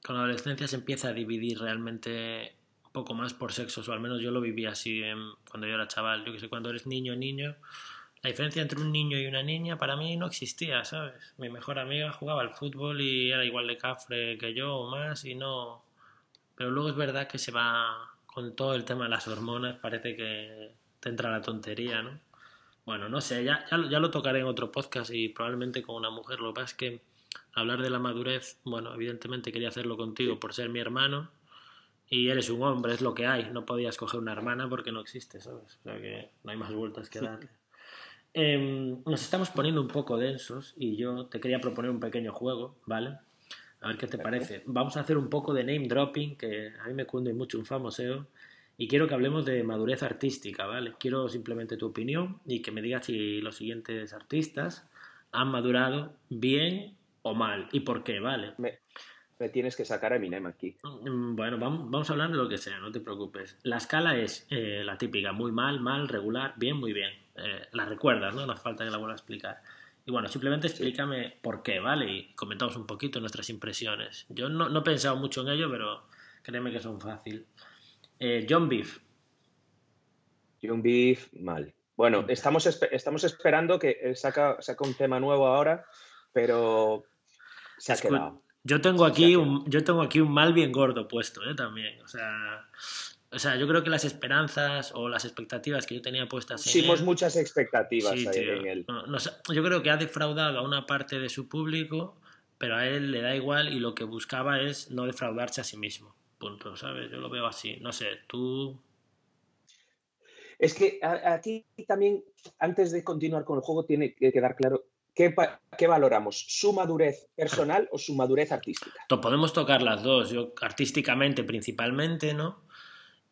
con la adolescencia se empieza a dividir realmente un poco más por sexos, o al menos yo lo viví así cuando yo era chaval. Yo que sé, cuando eres niño, niño, la diferencia entre un niño y una niña para mí no existía, ¿sabes? Mi mejor amiga jugaba al fútbol y era igual de cafre que yo o más y no... Pero luego es verdad que se va con todo el tema de las hormonas parece que te entra la tontería, ¿no? Bueno, no sé, ya, ya, lo tocaré en otro podcast y probablemente con una mujer. Lo que pasa es que hablar de la madurez, bueno, evidentemente quería hacerlo contigo por ser mi hermano y eres un hombre, es lo que hay. No podías coger una hermana porque no existe, ¿sabes? O sea que no hay más vueltas que darle. Em, nos estamos poniendo un poco densos y yo te quería proponer un pequeño juego, ¿vale? A ver qué te parece. Vamos a hacer un poco de name dropping, que a mí me cunde mucho un famoseo. Y quiero que hablemos de madurez artística, ¿vale? Quiero simplemente tu opinión y que me digas si los siguientes artistas han madurado bien o mal y por qué, ¿vale? Me, tienes que sacar a Eminem aquí. Mm, bueno, vamos, vamos, a hablar de lo que sea, no te preocupes. La escala es eh, la típica, muy mal, mal, regular, bien, muy bien. Eh, la recuerdas, ¿no? No hace falta que la vuelva a explicar. Y bueno, simplemente explícame por qué, ¿vale? Y comentamos un poquito nuestras impresiones. Yo no, no he pensado mucho en ello, pero créeme que son fácil. Eh, John Beef. John Beef, mal. Bueno, estamos, estamos esperando que saca, saca un tema nuevo ahora, pero se ha quedado. Yo tengo aquí un, yo tengo aquí un mal bien gordo puesto, ¿eh? También. O sea, o sea, yo creo que las esperanzas o las expectativas que yo tenía puestas en Hicimos muchas expectativas en él. yo creo que ha defraudado a una parte de su público, pero a él le da igual y lo que buscaba es no defraudarse a sí mismo. Punto, ¿sabes? Yo lo veo así. No sé, tú... Es que aquí también, antes de continuar con el juego, tiene que quedar claro ¿Qué, ¿Qué, valoramos? ¿Su madurez personal o su madurez artística? Podemos tocar las dos. Yo artísticamente principalmente, ¿no?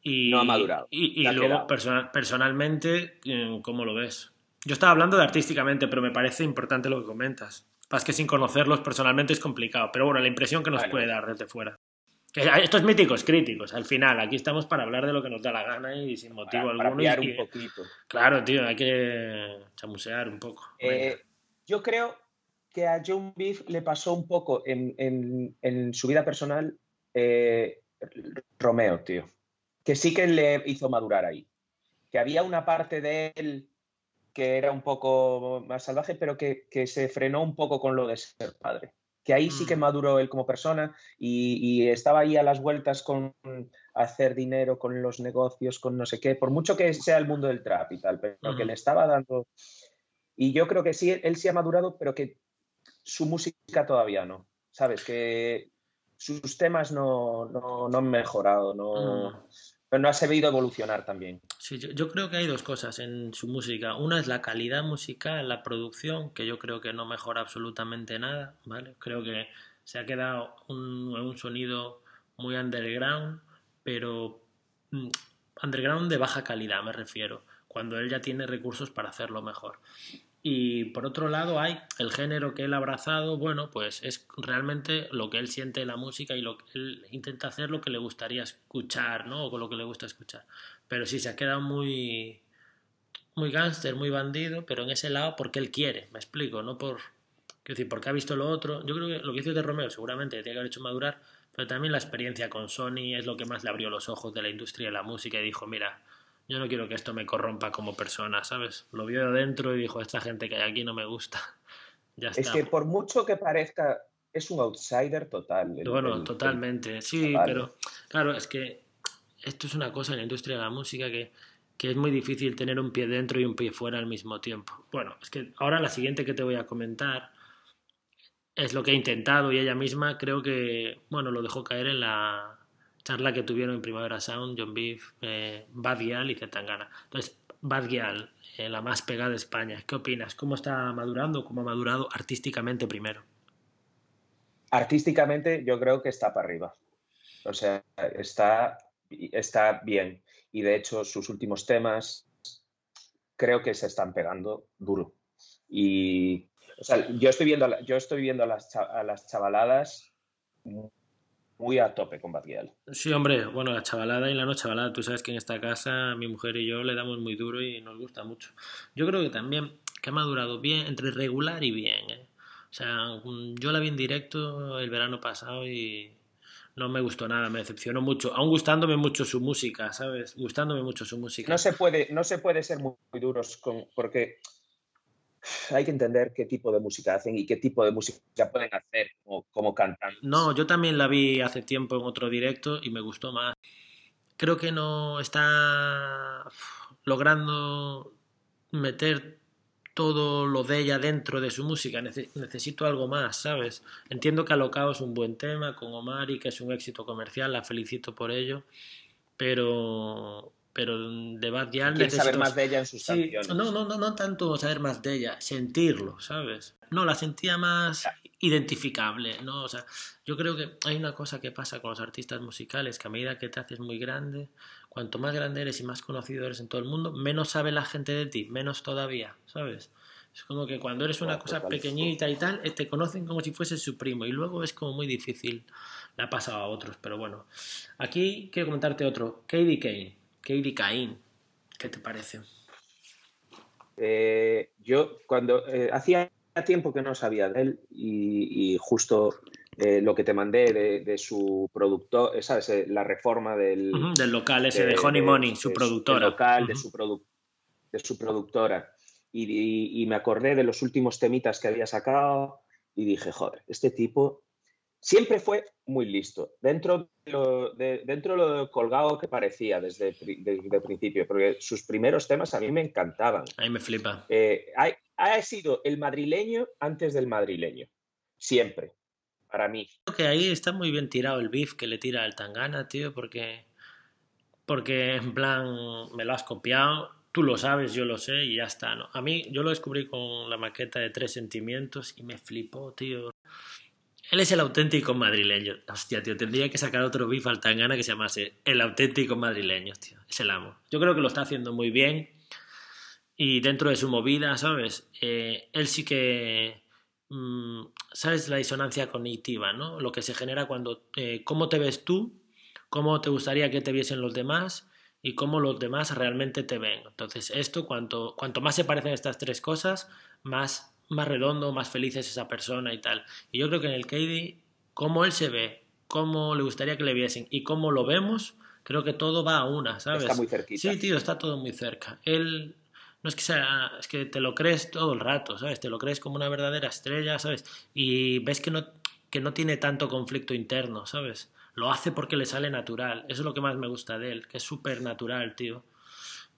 Y, no ha madurado. Y, luego, personalmente, mm, ¿cómo lo ves? Yo estaba hablando de artísticamente, pero me parece importante lo que comentas. Es que sin conocerlos personalmente es complicado, pero bueno, la impresión que nos puede dar desde fuera. Estos míticos críticos, al final, aquí estamos para hablar de lo que nos da la gana y sin motivo alguno. un poquito. Claro, tío, hay que chamusear un poco. Eh, yo creo que a John Beef le pasó un poco en, su vida personal eh, Romeo, tío. Que sí que le hizo madurar ahí. Que había una parte de él que era un poco más salvaje, pero que, que se frenó un poco con lo de ser padre que ahí sí que mm. maduró él como persona y, estaba ahí a las vueltas con hacer dinero, con los negocios, con no sé qué, por mucho que sea el mundo del trap y tal, pero que le estaba dando... Y yo creo que sí, él sí ha madurado, pero que su música todavía no, ¿sabes? Que sus temas no, no, han mejorado, no... Mm. Pero no ha sabido evolucionar también. Sí, yo, creo que hay dos cosas en su música. Una es la calidad musical, la producción, que yo creo que no mejora absolutamente nada, ¿vale? Creo que se ha quedado un, un sonido muy underground, pero mm, underground de baja calidad me refiero, cuando él ya tiene recursos para hacerlo mejor. Y por otro lado hay el género que él ha abrazado, bueno, pues es realmente lo que él siente en la música y lo que él intenta hacer lo que le gustaría escuchar, ¿no? O con lo que le gusta escuchar. Pero sí, se ha quedado muy, muy gángster, muy bandido, pero en ese lado porque él quiere, me explico, no por... Quiero decir, porque ha visto lo otro. Yo creo que lo que hizo de Romeo seguramente tiene que haber hecho madurar, pero también la experiencia con Sony es lo que más le abrió los ojos de la industria de la música y dijo, mira, yo no quiero que esto me corrompa como persona, ¿sabes? Lo vio de adentro y dijo, esta gente que hay aquí no me gusta. Ya es que por mucho que parezca, es un outsider total. bueno, totalmente, sí, pero claro, es que esto es una cosa en la industria de la música que, que es muy difícil tener un pie dentro y un pie fuera al mismo tiempo. Bueno, es que ahora la siguiente que te voy a comentar es lo que he intentado y ella misma creo que, bueno, lo dejó caer en la, charla que tuvieron en Primavera Sound, John Beef, eh, Bad y Zetangana. Entonces, Bad eh, la más pegada de España, ¿qué opinas? ¿Cómo está madurando? ¿Cómo ha madurado artísticamente primero? Artísticamente yo creo que está para arriba. O sea, está, está bien. Y de hecho sus últimos temas creo que se están pegando duro. Y o sea, yo estoy viendo, yo estoy viendo a, las, a las chavaladas muy a tope con Badgiel. Sí, hombre, bueno, la chavalada y la no chavalada, tú sabes que en esta casa mi mujer y yo le damos muy duro y nos gusta mucho. Yo creo que también que ha madurado bien, entre regular y bien. ¿eh? O sea, mm, yo la vi en directo el verano pasado y no me gustó nada, me decepcionó mucho, aún gustándome mucho su música, ¿sabes? Gustándome mucho su música. No se puede, no se puede ser muy, duros con, porque hay que entender qué tipo de música hacen y qué tipo de música pueden hacer como, cantan. No, yo también la vi hace tiempo en otro directo y me gustó más. Creo que no está logrando meter todo lo de ella dentro de su música. necesito algo más, ¿sabes? Entiendo que Alocao es un buen tema con Omar y que es un éxito comercial, la felicito por ello, pero pero de Bad Gyal saber más de ella en sus canciones. No, no, no, no tanto saber más de ella, sentirlo, ¿sabes? No, la sentía más identificable, ¿no? O sea, yo creo que hay una cosa que pasa con los artistas musicales, que a medida que te haces muy grande, cuanto más grande eres y más conocido eres en todo el mundo, menos sabe la gente de ti, menos todavía, ¿sabes? Es como que cuando eres una cosa pequeñita y tal, eh, te conocen como si fuese su primo y luego es como muy difícil. Le ha pasado a otros, pero bueno. Aquí quiero comentarte otro, Katie Kane. Katie Cain, ¿qué te parece? Eh, yo cuando eh, hacía tiempo que no sabía de él y, justo eh, lo que te mandé de, su productor, ¿sabes? La reforma del, del local ese de, Honey Money, su productora. local, de, su de su productora. y, me acordé de los últimos temitas que había sacado y dije, joder, este tipo siempre fue muy listo, dentro de lo, dentro lo colgado que parecía desde, el principio, porque sus primeros temas a mí me encantaban. A mí me flipa. Eh, ha, sido el madrileño antes del madrileño, siempre, para mí. Creo que ahí está muy bien tirado el beef que le tira al Tangana, tío, porque, porque en plan me lo has copiado, tú lo sabes, yo lo sé y ya está, ¿no? A mí yo lo descubrí con la maqueta de Tres Sentimientos y me flipó, tío Él es el auténtico madrileño. Hostia, tío, tendría que sacar otro beef al Tangana que se llamase El auténtico madrileño, tío. Es el amo. Yo creo que lo está haciendo muy bien. Y dentro de su movida, ¿sabes? Eh, él sí que. Mm, ¿Sabes? La disonancia cognitiva, ¿no? Lo que se genera cuando. Eh, ¿Cómo te ves tú? ¿Cómo te gustaría que te viesen los demás? y cómo los demás realmente te ven. Entonces, esto, cuanto, cuanto más se parecen estas tres cosas, más más redondo, más feliz es esa persona y tal. Y yo creo que en el Katie, cómo él se ve, cómo le gustaría que le viesen y cómo lo vemos, creo que todo va a una, ¿sabes? Está muy cerquita. Sí, tío, está todo muy cerca. Él no es que sea, es que te lo crees todo el rato, ¿sabes? Te lo crees como una verdadera estrella, ¿sabes? Y ves que no, que no tiene tanto conflicto interno, ¿sabes? Lo hace porque le sale natural. Eso es lo que más me gusta de él, que es súper natural, tío.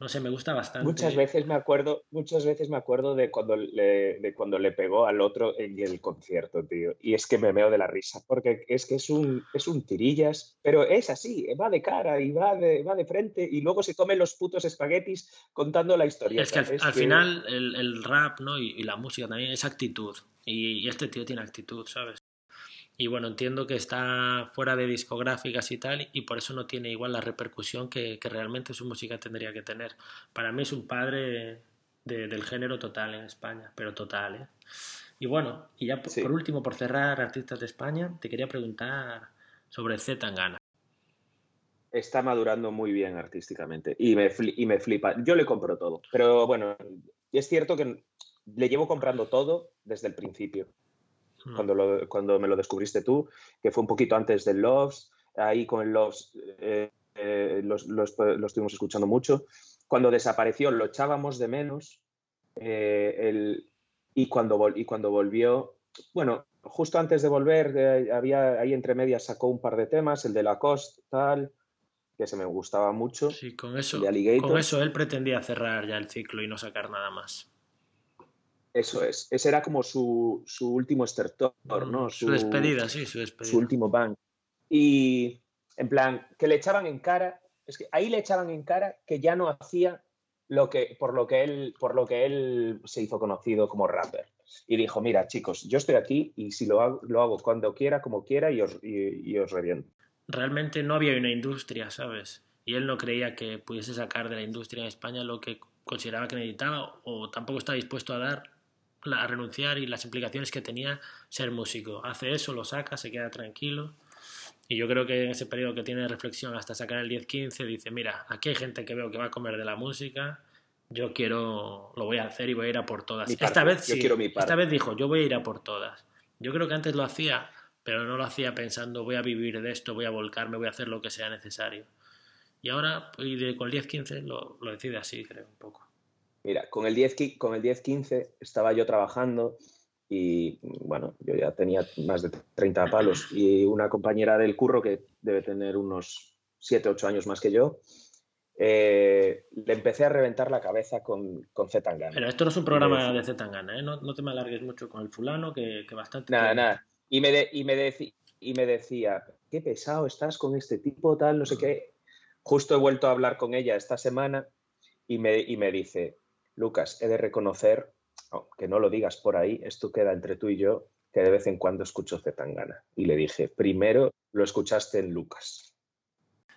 No sé, me gusta bastante. Muchas veces me acuerdo, muchas veces me acuerdo de cuando le, de cuando le pegó al otro en el concierto, tío. Y es que me meo de la risa, porque es que es un, es un tirillas, pero es así, va de cara y va de, va de frente y luego se come los putos espaguetis contando la historia. Es que al, final el, el, rap ¿no? Y, y, la música también es actitud. Y, y este tío tiene actitud, ¿sabes? Y bueno, entiendo que está fuera de discográficas y tal, y por eso no tiene igual la repercusión que, realmente su música tendría que tener. Para mí es un padre del género total en España, pero total, ¿eh? Y bueno, y ya por, último, por cerrar Artistas de España, te quería preguntar sobre Z Tangana. Está madurando muy bien artísticamente y me, y me flipa. Yo le compro todo, pero bueno, es cierto que le llevo comprando todo desde el principio. Mm. cuando, cuando me lo descubriste tú, que fue un poquito antes del Loves. Ahí con el Loves eh, eh, lo estuvimos escuchando mucho. Cuando desapareció lo echábamos de menos. Eh, y, cuando, y cuando volvió, bueno, justo antes de volver, había ahí entre medias sacó un par de temas, el de la Cost, tal, que se me gustaba mucho. Sí, con eso, con eso él pretendía cerrar ya el ciclo y no sacar nada más. Eso es. Ese era como su, último estertor, ¿no? Su, despedida, sí, su despedida. Su último bang. Y en plan, que le echaban en cara, es que ahí le echaban en cara que ya no hacía lo que, por, lo que él, por lo que él se hizo conocido como rapper. Y dijo, mira, chicos, yo estoy aquí y si lo hago, lo hago cuando quiera, como quiera y os, y os reviento. Realmente no había una industria, ¿sabes? Y él no creía que pudiese sacar de la industria en España lo que consideraba que necesitaba o tampoco está dispuesto a dar a renunciar y las implicaciones que tenía ser músico. Hace eso, lo saca, se queda tranquilo. Y yo creo que en ese periodo que tiene reflexión hasta sacar el 10-15, dice, mira, aquí hay gente que veo que va a comer de la música, yo quiero, lo voy a hacer y voy a ir a por todas. esta vez sí, esta vez dijo, yo voy a ir a por todas. Yo creo que antes lo hacía, pero no lo hacía pensando, voy a vivir de esto, voy a volcarme, voy a hacer lo que sea necesario. Y ahora, y de, con el 10-15, lo, lo decide así, creo, un poco. Mira, con el 10, con el 10-15 estaba yo trabajando y bueno, yo ya tenía más de 30 palos y una compañera del curro que debe tener unos 7, 8 años más que yo, eh, le empecé a reventar la cabeza con, con Zetangana. Pero esto no es un programa de Zetangana, ¿eh? no, no, te me alargues mucho con el fulano, que, que bastante... Nada, nada. Y me, y, me y me decía, qué pesado estás con este tipo, tal, no sé qué. Justo he vuelto a hablar con ella esta semana y me, y me dice, Lucas, he de reconocer, que no lo digas por ahí, esto queda entre tú y yo, que de vez en cuando escucho Zetangana. Y le dije, primero lo escuchaste en Lucas.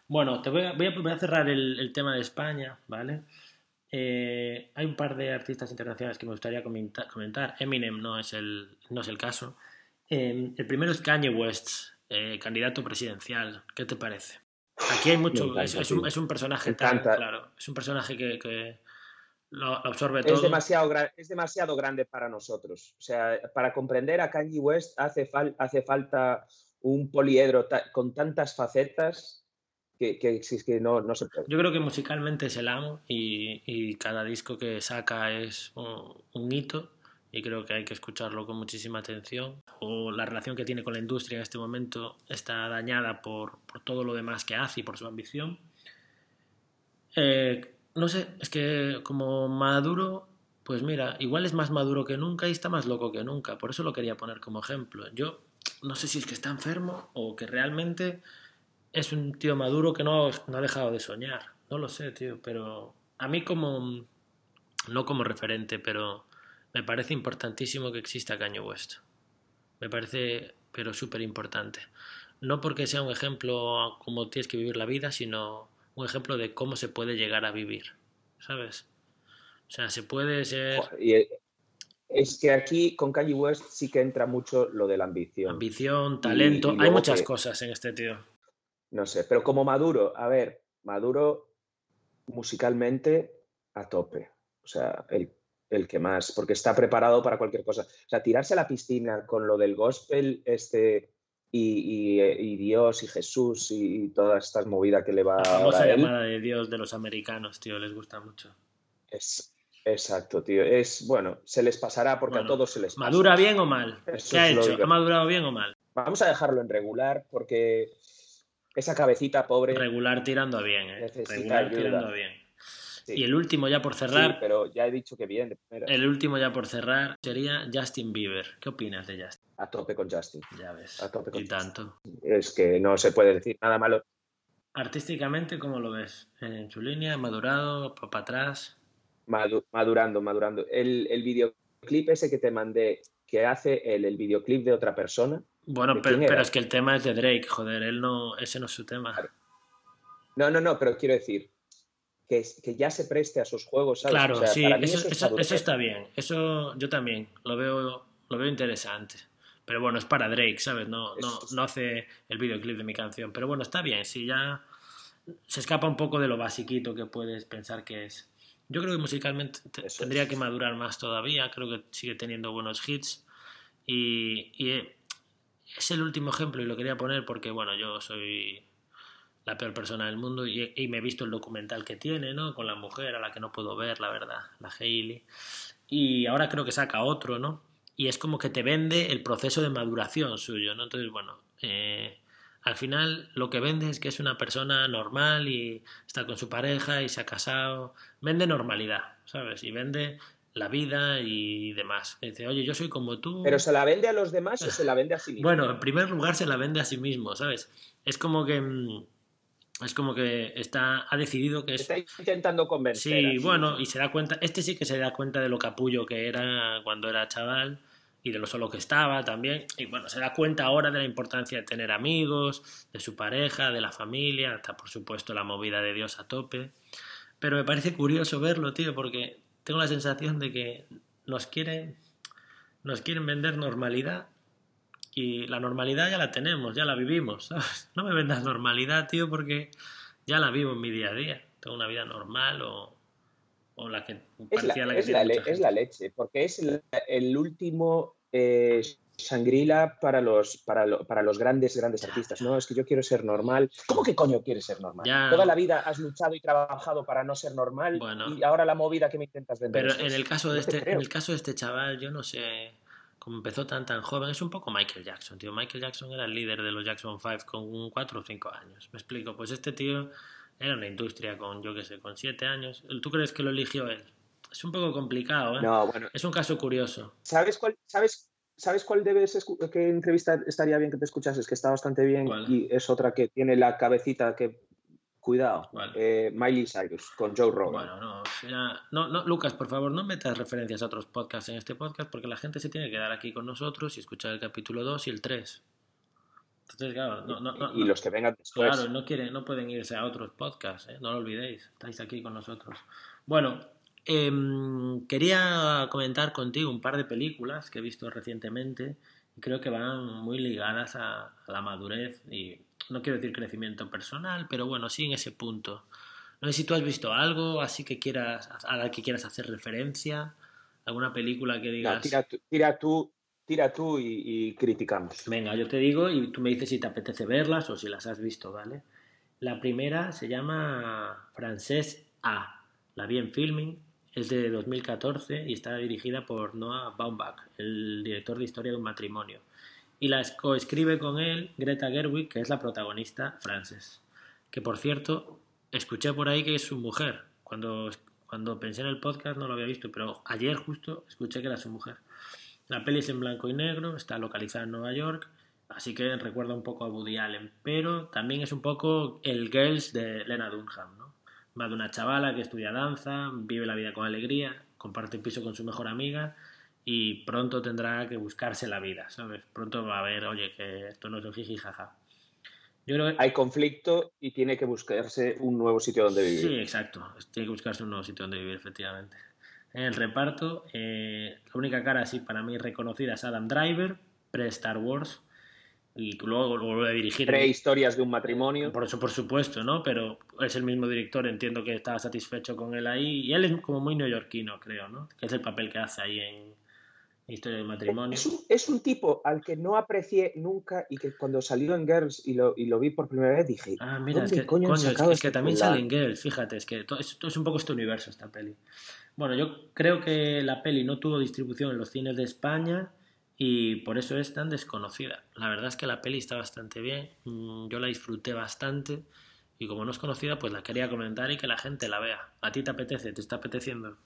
Bueno, te voy a, voy a, cerrar el, tema de España, ¿vale? Eh, hay un par de artistas internacionales que me gustaría comentar. Eminem no es el, no es el caso. Eh, el primero es Kanye West, eh, candidato presidencial. ¿Qué te parece? Aquí hay mucho. es, un, personaje tan, claro. Es un personaje que lo, absorbe todo. Es demasiado, es demasiado grande para nosotros. O sea, para comprender a Kanye West hace, hace falta un poliedro con tantas facetas que, que, que no, no, se puede. Yo creo que musicalmente es el amo y, y cada disco que saca es un, hito y creo que hay que escucharlo con muchísima atención. O la relación que tiene con la industria en este momento está dañada por, por todo lo demás que hace y por su ambición. Eh, no sé, es que como maduro, pues mira, igual es más maduro que nunca y está más loco que nunca. Por eso lo quería poner como ejemplo. Yo no sé si es que está enfermo o que realmente es un tío maduro que no, ha dejado de soñar. No lo sé, tío, pero a mí como, no como referente, pero me parece importantísimo que exista Caño West. Me parece pero súper importante. No porque sea un ejemplo como tienes que vivir la vida, sino un ejemplo de cómo se puede llegar a vivir, ¿sabes? O sea, se puede ser... Y es que aquí con Kanye West sí que entra mucho lo de la ambición. Ambición, talento, hay muchas cosas en este tío. No sé, pero como Maduro, a ver, Maduro musicalmente a tope. O sea, el, el, que más, porque está preparado para cualquier cosa. O sea, tirarse a la piscina con lo del gospel, este, y, Dios y Jesús y, todas estas movidas que le va a. La famosa llamada de Dios de los americanos, tío, les gusta mucho. Es, exacto, tío. Es, bueno, se les pasará porque a todos se les pasa. ¿Madura bien o mal? ¿Qué ha hecho? ¿Ha madurado bien o mal? Vamos a dejarlo en regular porque esa cabecita pobre. Regular tirando a bien, ¿eh? Regular tirando a bien. Y el último ya por cerrar. Sí, pero ya he dicho que bien. el último ya por cerrar sería Justin Bieber. ¿Qué opinas de Justin? A tope con Justin. Ya ves. A tope con y tanto. Es que no se puede decir nada malo. Artísticamente, ¿cómo lo ves? ¿En su línea? ¿Madurado? ¿Para atrás? madurando, madurando. El, el, videoclip ese que te mandé, que hace el, el videoclip de otra persona. Bueno, pero, pero, es que el tema es de Drake, joder, él no, ese no es su tema. No, no, no, pero quiero decir, que, ya se preste a sus juegos, ¿sabes? Claro, sí, eso, está bien. Eso yo también lo veo, lo veo interesante. Pero bueno, es para Drake, ¿sabes? No, no, no hace el videoclip de mi canción. Pero bueno, está bien. Si ya se escapa un poco de lo basiquito que puedes pensar que es. Yo creo que musicalmente tendría que madurar más todavía. Creo que sigue teniendo buenos hits. Y, y es el último ejemplo y lo quería poner porque, bueno, yo soy la peor persona del mundo y, me he visto el documental que tiene, ¿no? Con la mujer a la que no puedo ver, la verdad, la Hailey. Y ahora creo que saca otro, ¿no? Y es como que te vende el proceso de maduración suyo, ¿no? Entonces, bueno, eh, al final lo que vende es que es una persona normal y está con su pareja y se ha casado. Vende normalidad, ¿sabes? Y vende la vida y demás. Dice, oye, yo soy como tú. ¿Pero se la vende a los demás o se la vende a sí mismo? Bueno, en primer lugar se la vende a sí mismo, ¿sabes? Es como que mm, es como que está, ha decidido que es... Está intentando convencer. Sí, bueno, y se da cuenta, este sí que se da cuenta de lo capullo que era cuando era chaval y de lo solo que estaba también. Y bueno, se da cuenta ahora de la importancia de tener amigos, de su pareja, de la familia, hasta por supuesto la movida de Dios a tope. Pero me parece curioso verlo, tío, porque tengo la sensación de que nos quieren, nos quieren vender normalidad y la normalidad ya la tenemos, ya la vivimos, No me vendas normalidad, tío, porque ya la vivo en mi día a día. Tengo una vida normal o, o la que parecía la, que es, la, es la leche, porque es el, último eh, sangrila para los, para, para, los grandes, grandes artistas. No, es que yo quiero ser normal. ¿Cómo que coño quieres ser normal? Toda la vida has luchado y trabajado para no ser normal y ahora la movida que me intentas vender. Pero en el caso de este, en el caso de este chaval, yo no sé como empezó tan tan joven, es un poco Michael Jackson, tío. Michael Jackson era el líder de los Jackson 5 con 4 o 5 años. Me explico, pues este tío era una industria con, yo qué sé, con 7 años. ¿Tú crees que lo eligió él? Es un poco complicado, ¿eh? No, bueno. Es un caso curioso. ¿Sabes cuál, sabes, ¿Sabes cuál debes qué entrevista estaría bien que te escuchases? Que está bastante bien y es otra que tiene la cabecita que Cuidado. Eh, Miley Cyrus con Joe Rogan. Bueno, no, no, Lucas, por favor, no metas referencias a otros podcasts en este podcast porque la gente se tiene que quedar aquí con nosotros y escuchar el capítulo 2 y el 3. Entonces, claro, no, no, y, los que vengan después. Claro, no, quieren, no pueden irse a otros podcasts, ¿eh? no lo olvidéis, estáis aquí con nosotros. Bueno, em, quería comentar contigo un par de películas que he visto recientemente y creo que van muy ligadas a, a la madurez y no quiero decir crecimiento personal, pero bueno, sí en ese punto. No sé si tú has visto algo así que quieras, a la que quieras hacer referencia, alguna película que digas. tira, tú, tira tú, y, criticamos. Venga, yo te digo y tú me dices si te apetece verlas o si las has visto, ¿vale? La primera se llama Francés A. La vi en filming, es de 2014 y está dirigida por Noah Baumbach, el director de Historia de un matrimonio y la coescribe con él Greta Gerwig, que es la protagonista Frances. Que por cierto, escuché por ahí que es su mujer. Cuando, cuando pensé en el podcast no lo había visto, pero ayer justo escuché que era su mujer. La peli es en blanco y negro, está localizada en Nueva York, así que recuerda un poco a Woody Allen, pero también es un poco el Girls de Lena Dunham. ¿no? Va de una chavala que estudia danza, vive la vida con alegría, comparte piso con su mejor amiga y pronto tendrá que buscarse la vida, ¿sabes? Pronto va a ver, oye, que esto no es un jiji jaja. Yo creo que... Hay conflicto y tiene que buscarse un nuevo sitio donde vivir. Sí, exacto. Tiene que buscarse un nuevo sitio donde vivir, efectivamente. En el reparto, eh, la única cara así para mí reconocida es Adam Driver, pre-Star Wars, y luego lo vuelve a dirigir. Pre-historias de un matrimonio. Por eso, por supuesto, ¿no? Pero es el mismo director, entiendo que estaba satisfecho con él ahí, y él es como muy neoyorquino, creo, ¿no? Que es el papel que hace ahí en, Historia de matrimonio. Es un, tipo al que no aprecié nunca y que cuando salió en Girls y lo, y lo vi por primera vez dije. Ah, mira, es que, coño, es, que este también sale en Girls, fíjate, es que todo, es, es un poco este universo esta peli. Bueno, yo creo que la peli no tuvo distribución en los cines de España y por eso es tan desconocida. La verdad es que la peli está bastante bien, mm, yo la disfruté bastante y como no es conocida, pues la quería comentar y que la gente la vea. ¿A ti te apetece? ¿Te está apeteciendo?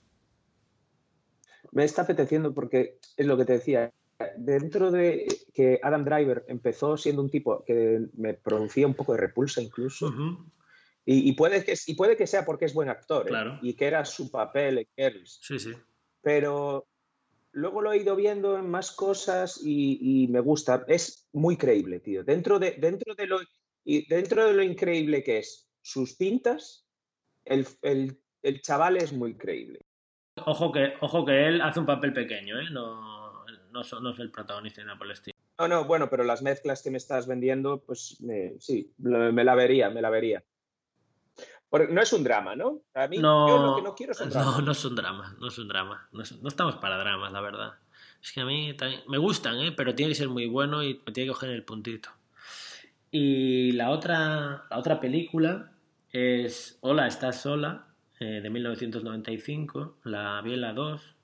Me está apeteciendo porque es lo que te decía. Dentro de que Adam Driver empezó siendo un tipo que me producía un poco de repulsa incluso, y, puede que, y puede que sea porque es buen actor ¿eh? y que era su papel en Sí, sí. Pero luego lo he ido viendo en más cosas y, me gusta. Es muy creíble, tío. Dentro de, dentro de, lo, y dentro de lo increíble que es sus pintas, el, el chaval es muy creíble. Ojo que, ojo que él hace un papel pequeño, ¿eh? No, no, no es el protagonista de por No, no, bueno, pero las mezclas que me estás vendiendo, pues sí, me la vería, me la vería. no es un drama, ¿no? A mí no, yo lo que no quiero es un drama. No, no es un drama, no es un drama. No, estamos para dramas, la verdad. Es que a mí también, me gustan, ¿eh? pero tiene que ser muy bueno y me tiene que coger el puntito. Y la otra, la otra película es Hola, estás sola, eh, de 1995, la Biela 2,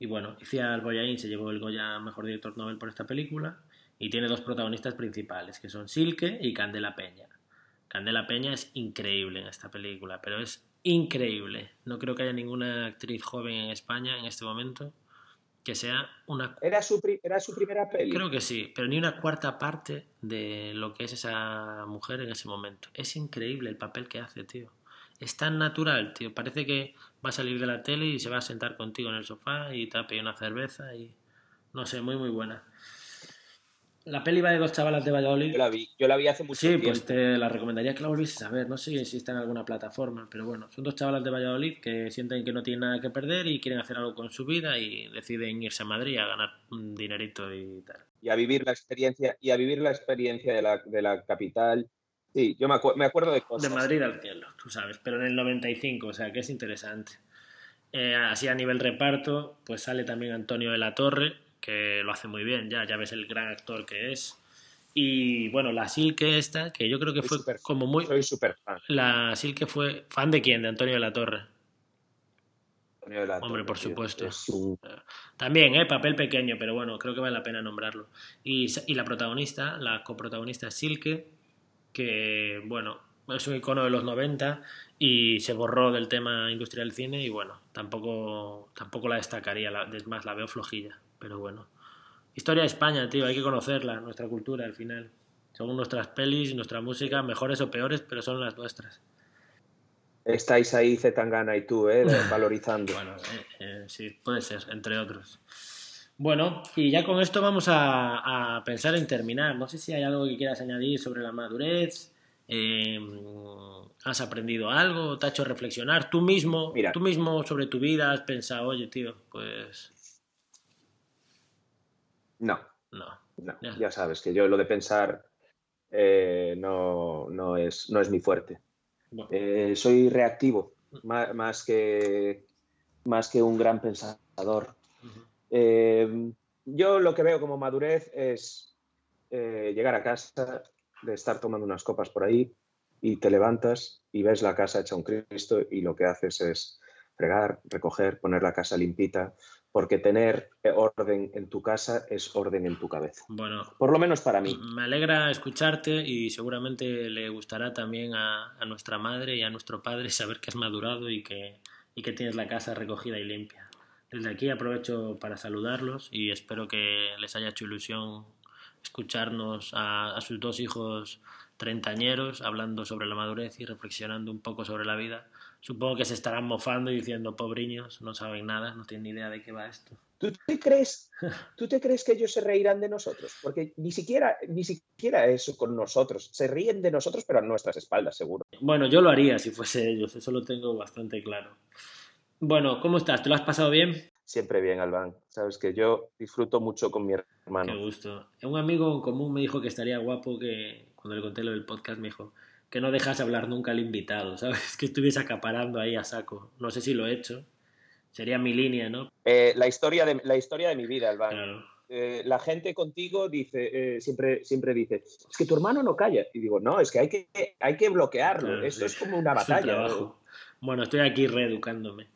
y bueno, Iciar Boyain se llevó el Goya Mejor Director Nobel por esta película, y tiene dos protagonistas principales, que son Silke y Candela Peña. Candela Peña es increíble en esta película, pero es increíble. No creo que haya ninguna actriz joven en España en este momento que sea una... ¿Era su, ¿Era su primera peli? Creo que sí, pero ni una cuarta parte de lo que es esa mujer en ese momento. Es increíble el papel que hace, tío es tan natural, tío. Parece que va a salir de la tele y se va a sentar contigo en el sofá y te va a pedir una cerveza y no sé, muy muy buena. La peli va de dos chavalas de Valladolid. Yo la vi, yo la vi hace mucho tiempo. Sí, pues te la recomendaría que la volvieses a ver. No sé si está en alguna plataforma, pero bueno, son dos chavalas de Valladolid que sienten que no tienen nada que perder y quieren hacer algo con su vida y deciden irse a Madrid a ganar un dinerito y tal. Y a vivir la experiencia, y a vivir la experiencia de la, de la capital Sí, yo me, acuerdo de cosas. De Madrid al cielo, tú sabes, pero en el 95, o sea, que es interesante. Eh, así a nivel reparto, pues sale también Antonio de la Torre, que lo hace muy bien, ya, ya ves el gran actor que es. Y bueno, la Silke esta, que yo creo que fue como muy... Soy súper fan. La Silke fue... ¿Fan de quién? De Antonio de la Torre. Antonio de la Hombre, por supuesto. También, ¿eh? Papel pequeño, pero bueno, creo que vale la pena nombrarlo. Y, y la protagonista, la coprotagonista Silke, que, bueno, es un icono de los 90 y se borró del tema industria del cine y, bueno, tampoco, tampoco la destacaría, es más, la veo flojilla, pero bueno. Historia de España, tío, hay que conocerla, nuestra cultura al final. Según nuestras pelis y nuestra música, mejores o peores, pero son las nuestras. Estáis ahí, Zetangana y tú, ¿eh? valorizando. bueno, eh, eh, sí, puede ser, entre otros. Bueno, y ya con esto vamos a, pensar en terminar. No sé si hay algo que quieras añadir sobre la madurez. Em, ¿Has aprendido algo? ¿Te ha hecho reflexionar? ¿Tú mismo, tú mismo sobre tu vida has pensado, oye, tío, pues... No. No. Ya. sabes que yo lo de pensar eh, no, es, no es mi fuerte. Eh, soy reactivo, más, que, más que un gran pensador. Eh, yo lo que veo como madurez es eh, llegar a casa, de estar tomando unas copas por ahí y te levantas y ves la casa hecha un Cristo y lo que haces es fregar, recoger, poner la casa limpita, porque tener orden en tu casa es orden en tu cabeza. Bueno, por lo menos para mí. Me alegra escucharte y seguramente le gustará también a, nuestra madre y a nuestro padre saber que has madurado y que, y que tienes la casa recogida y limpia. Desde aquí aprovecho para saludarlos y espero que les haya hecho ilusión escucharnos a, sus dos hijos treintañeros hablando sobre la madurez y reflexionando un poco sobre la vida. Supongo que se estarán mofando y diciendo, pobriños, no saben nada, no tienen ni idea de qué va esto. ¿Tú te, crees, ¿Tú te crees que ellos se reirán de nosotros? Porque ni siquiera, ni siquiera eso con nosotros. Se ríen de nosotros, pero a nuestras espaldas, seguro. Bueno, yo lo haría si fuese ellos, eso lo tengo bastante claro. Bueno, ¿cómo estás? ¿Te lo has pasado bien? Siempre bien, Albán. Sabes que yo disfruto mucho con mi hermano. Qué gusto. Un amigo en común me dijo que estaría guapo que, cuando le conté lo del podcast, me dijo que no dejas hablar nunca al invitado, ¿sabes? Que estuviese acaparando ahí a saco. No sé si lo he hecho. Sería mi línea, ¿no? Eh, la, historia de, la historia de mi vida, Albán. Eh, la gente contigo dice, eh, siempre, siempre dice, es que tu hermano no calla. Y digo, no, es que hay que, hay que bloquearlo. Esto es como una batalla. Bueno, estoy aquí reeducándome.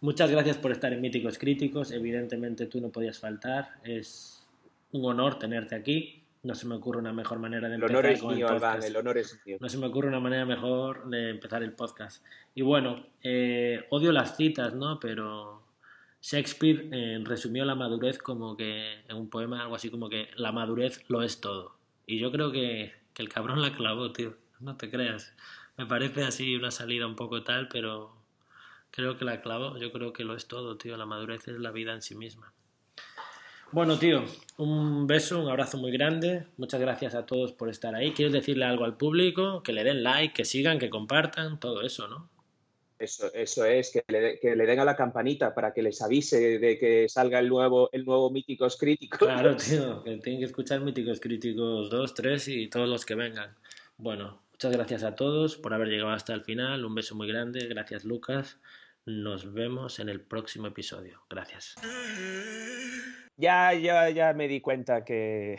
Muchas gracias por estar en Míticos Críticos. Evidentemente tú no podías faltar. Es un honor tenerte aquí. No se me ocurre una mejor manera de empezar. El honor es mío, Albán, el honor es mío. No se me ocurre una manera mejor de empezar el podcast. Y bueno, eh, odio las citas, ¿no? Pero Shakespeare eh, resumió la madurez como que, en un poema, algo así como que la madurez lo es todo. Y yo creo que, que el cabrón la clavó, tío. No te creas. Me parece así una salida un poco tal, pero creo que la clavo. Yo creo que lo es todo, tío. La madurez es la vida en sí misma. Bueno, tío, un beso, un abrazo muy grande. Muchas gracias a todos por estar ahí. ¿Quieres decirle algo al público? Que le den like, que sigan, que compartan, todo eso, ¿no? Eso, eso es, que le, que le, den a la campanita para que les avise de que salga el nuevo, el nuevo Míticos Críticos. Claro, tío, que tienen que escuchar Míticos Críticos 2, 3 y todos los que vengan. Bueno, Muchas gracias a todos por haber llegado hasta el final. Un beso muy grande. Gracias, Lucas. Nos vemos en el próximo episodio. Gracias. Ya, ya, ya me di cuenta que,